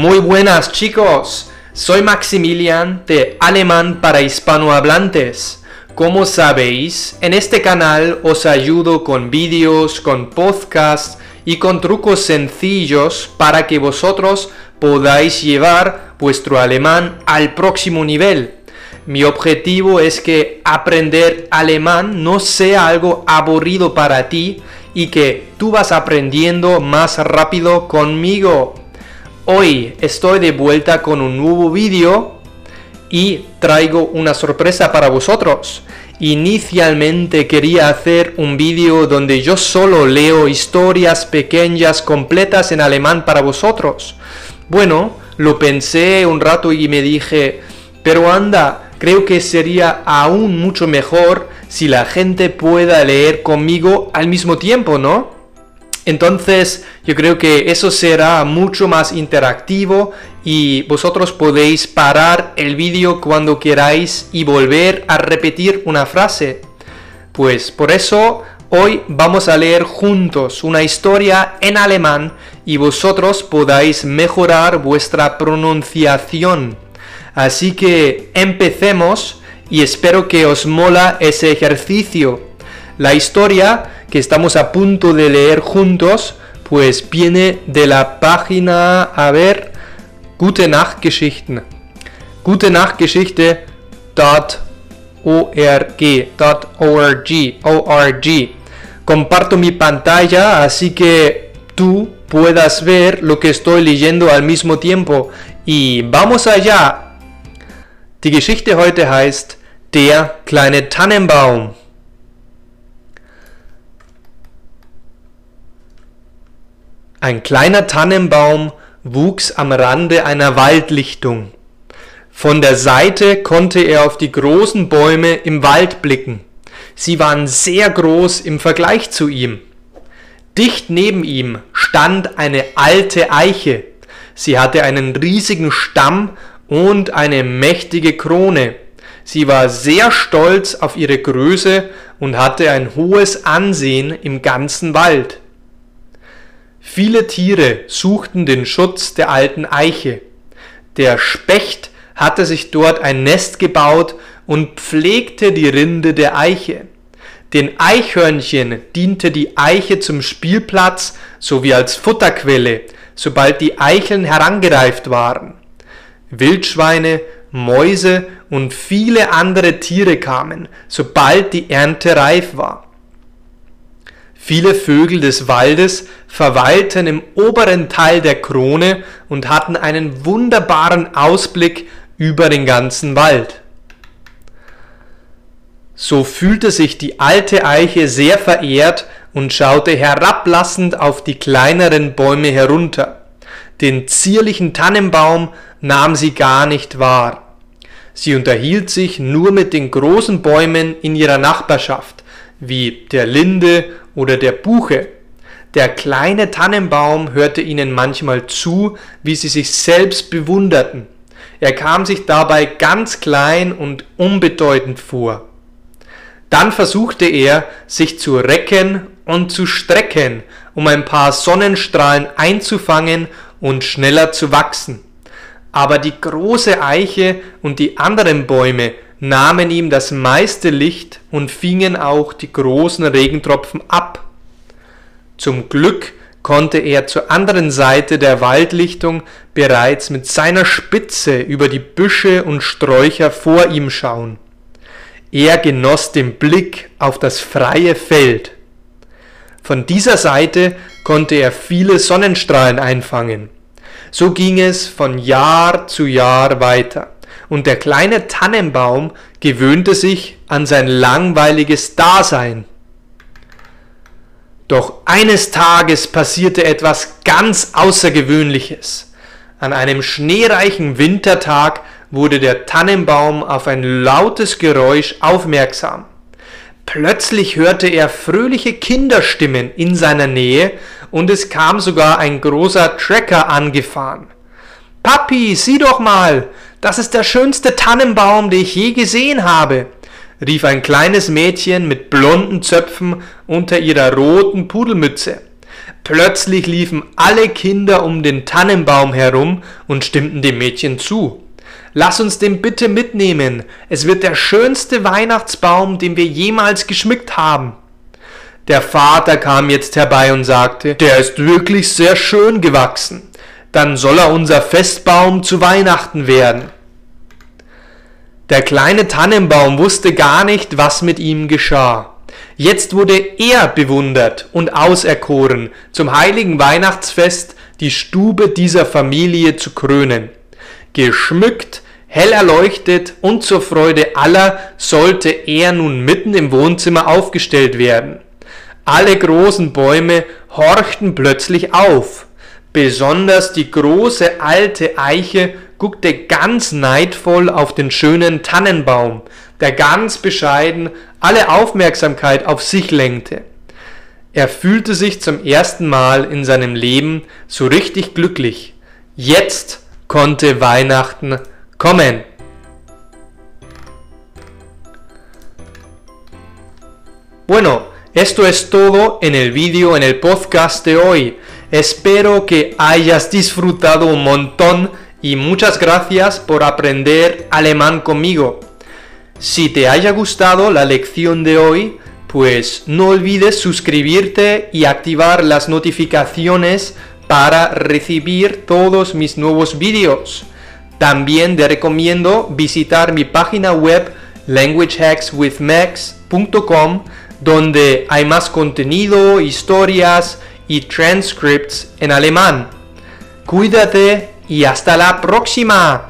Muy buenas chicos, soy Maximilian de Alemán para Hispanohablantes. Como sabéis, en este canal os ayudo con vídeos, con podcasts y con trucos sencillos para que vosotros podáis llevar vuestro alemán al próximo nivel. Mi objetivo es que aprender alemán no sea algo aburrido para ti y que tú vas aprendiendo más rápido conmigo. Hoy estoy de vuelta con un nuevo vídeo y traigo una sorpresa para vosotros. Inicialmente quería hacer un vídeo donde yo solo leo historias pequeñas completas en alemán para vosotros. Bueno, lo pensé un rato y me dije, pero anda, creo que sería aún mucho mejor si la gente pueda leer conmigo al mismo tiempo, ¿no? Entonces yo creo que eso será mucho más interactivo y vosotros podéis parar el vídeo cuando queráis y volver a repetir una frase. Pues por eso hoy vamos a leer juntos una historia en alemán y vosotros podáis mejorar vuestra pronunciación. Así que empecemos y espero que os mola ese ejercicio. La historia que estamos a punto de leer juntos, pues viene de la página, a ver, Gute Nacht Geschichten. Gute Comparto mi pantalla, así que tú puedas ver lo que estoy leyendo al mismo tiempo. Y vamos allá. Die Geschichte heute heißt Der kleine Tannenbaum. Ein kleiner Tannenbaum wuchs am Rande einer Waldlichtung. Von der Seite konnte er auf die großen Bäume im Wald blicken. Sie waren sehr groß im Vergleich zu ihm. Dicht neben ihm stand eine alte Eiche. Sie hatte einen riesigen Stamm und eine mächtige Krone. Sie war sehr stolz auf ihre Größe und hatte ein hohes Ansehen im ganzen Wald. Viele Tiere suchten den Schutz der alten Eiche. Der Specht hatte sich dort ein Nest gebaut und pflegte die Rinde der Eiche. Den Eichhörnchen diente die Eiche zum Spielplatz sowie als Futterquelle, sobald die Eicheln herangereift waren. Wildschweine, Mäuse und viele andere Tiere kamen, sobald die Ernte reif war. Viele Vögel des Waldes verweilten im oberen Teil der Krone und hatten einen wunderbaren Ausblick über den ganzen Wald. So fühlte sich die alte Eiche sehr verehrt und schaute herablassend auf die kleineren Bäume herunter. Den zierlichen Tannenbaum nahm sie gar nicht wahr. Sie unterhielt sich nur mit den großen Bäumen in ihrer Nachbarschaft, wie der Linde oder der Buche. Der kleine Tannenbaum hörte ihnen manchmal zu, wie sie sich selbst bewunderten. Er kam sich dabei ganz klein und unbedeutend vor. Dann versuchte er, sich zu recken und zu strecken, um ein paar Sonnenstrahlen einzufangen und schneller zu wachsen. Aber die große Eiche und die anderen Bäume nahmen ihm das meiste Licht und fingen auch die großen Regentropfen ab. Zum Glück konnte er zur anderen Seite der Waldlichtung bereits mit seiner Spitze über die Büsche und Sträucher vor ihm schauen. Er genoss den Blick auf das freie Feld. Von dieser Seite konnte er viele Sonnenstrahlen einfangen. So ging es von Jahr zu Jahr weiter und der kleine Tannenbaum gewöhnte sich an sein langweiliges Dasein. Doch eines Tages passierte etwas ganz Außergewöhnliches. An einem schneereichen Wintertag wurde der Tannenbaum auf ein lautes Geräusch aufmerksam. Plötzlich hörte er fröhliche Kinderstimmen in seiner Nähe und es kam sogar ein großer Trecker angefahren. Papi, sieh doch mal, das ist der schönste Tannenbaum, den ich je gesehen habe, rief ein kleines Mädchen mit blonden Zöpfen unter ihrer roten Pudelmütze. Plötzlich liefen alle Kinder um den Tannenbaum herum und stimmten dem Mädchen zu. Lass uns den bitte mitnehmen. Es wird der schönste Weihnachtsbaum, den wir jemals geschmückt haben. Der Vater kam jetzt herbei und sagte, der ist wirklich sehr schön gewachsen. Dann soll er unser Festbaum zu Weihnachten werden. Der kleine Tannenbaum wusste gar nicht, was mit ihm geschah. Jetzt wurde er bewundert und auserkoren, zum heiligen Weihnachtsfest die Stube dieser Familie zu krönen. Geschmückt, hell erleuchtet und zur Freude aller sollte er nun mitten im Wohnzimmer aufgestellt werden. Alle großen Bäume horchten plötzlich auf. Besonders die große alte Eiche guckte ganz neidvoll auf den schönen Tannenbaum, der ganz bescheiden alle Aufmerksamkeit auf sich lenkte. Er fühlte sich zum ersten Mal in seinem Leben so richtig glücklich. Jetzt konnte Weihnachten kommen. Bueno, esto es todo en el vídeo, en el podcast de hoy. Espero que hayas disfrutado un montón y muchas gracias por aprender alemán conmigo. Si te haya gustado la lección de hoy, pues no olvides suscribirte y activar las notificaciones para recibir todos mis nuevos vídeos. También te recomiendo visitar mi página web languagehackswithmax.com donde hay más contenido, historias y transcripts en alemán. Cuídate y hasta la próxima.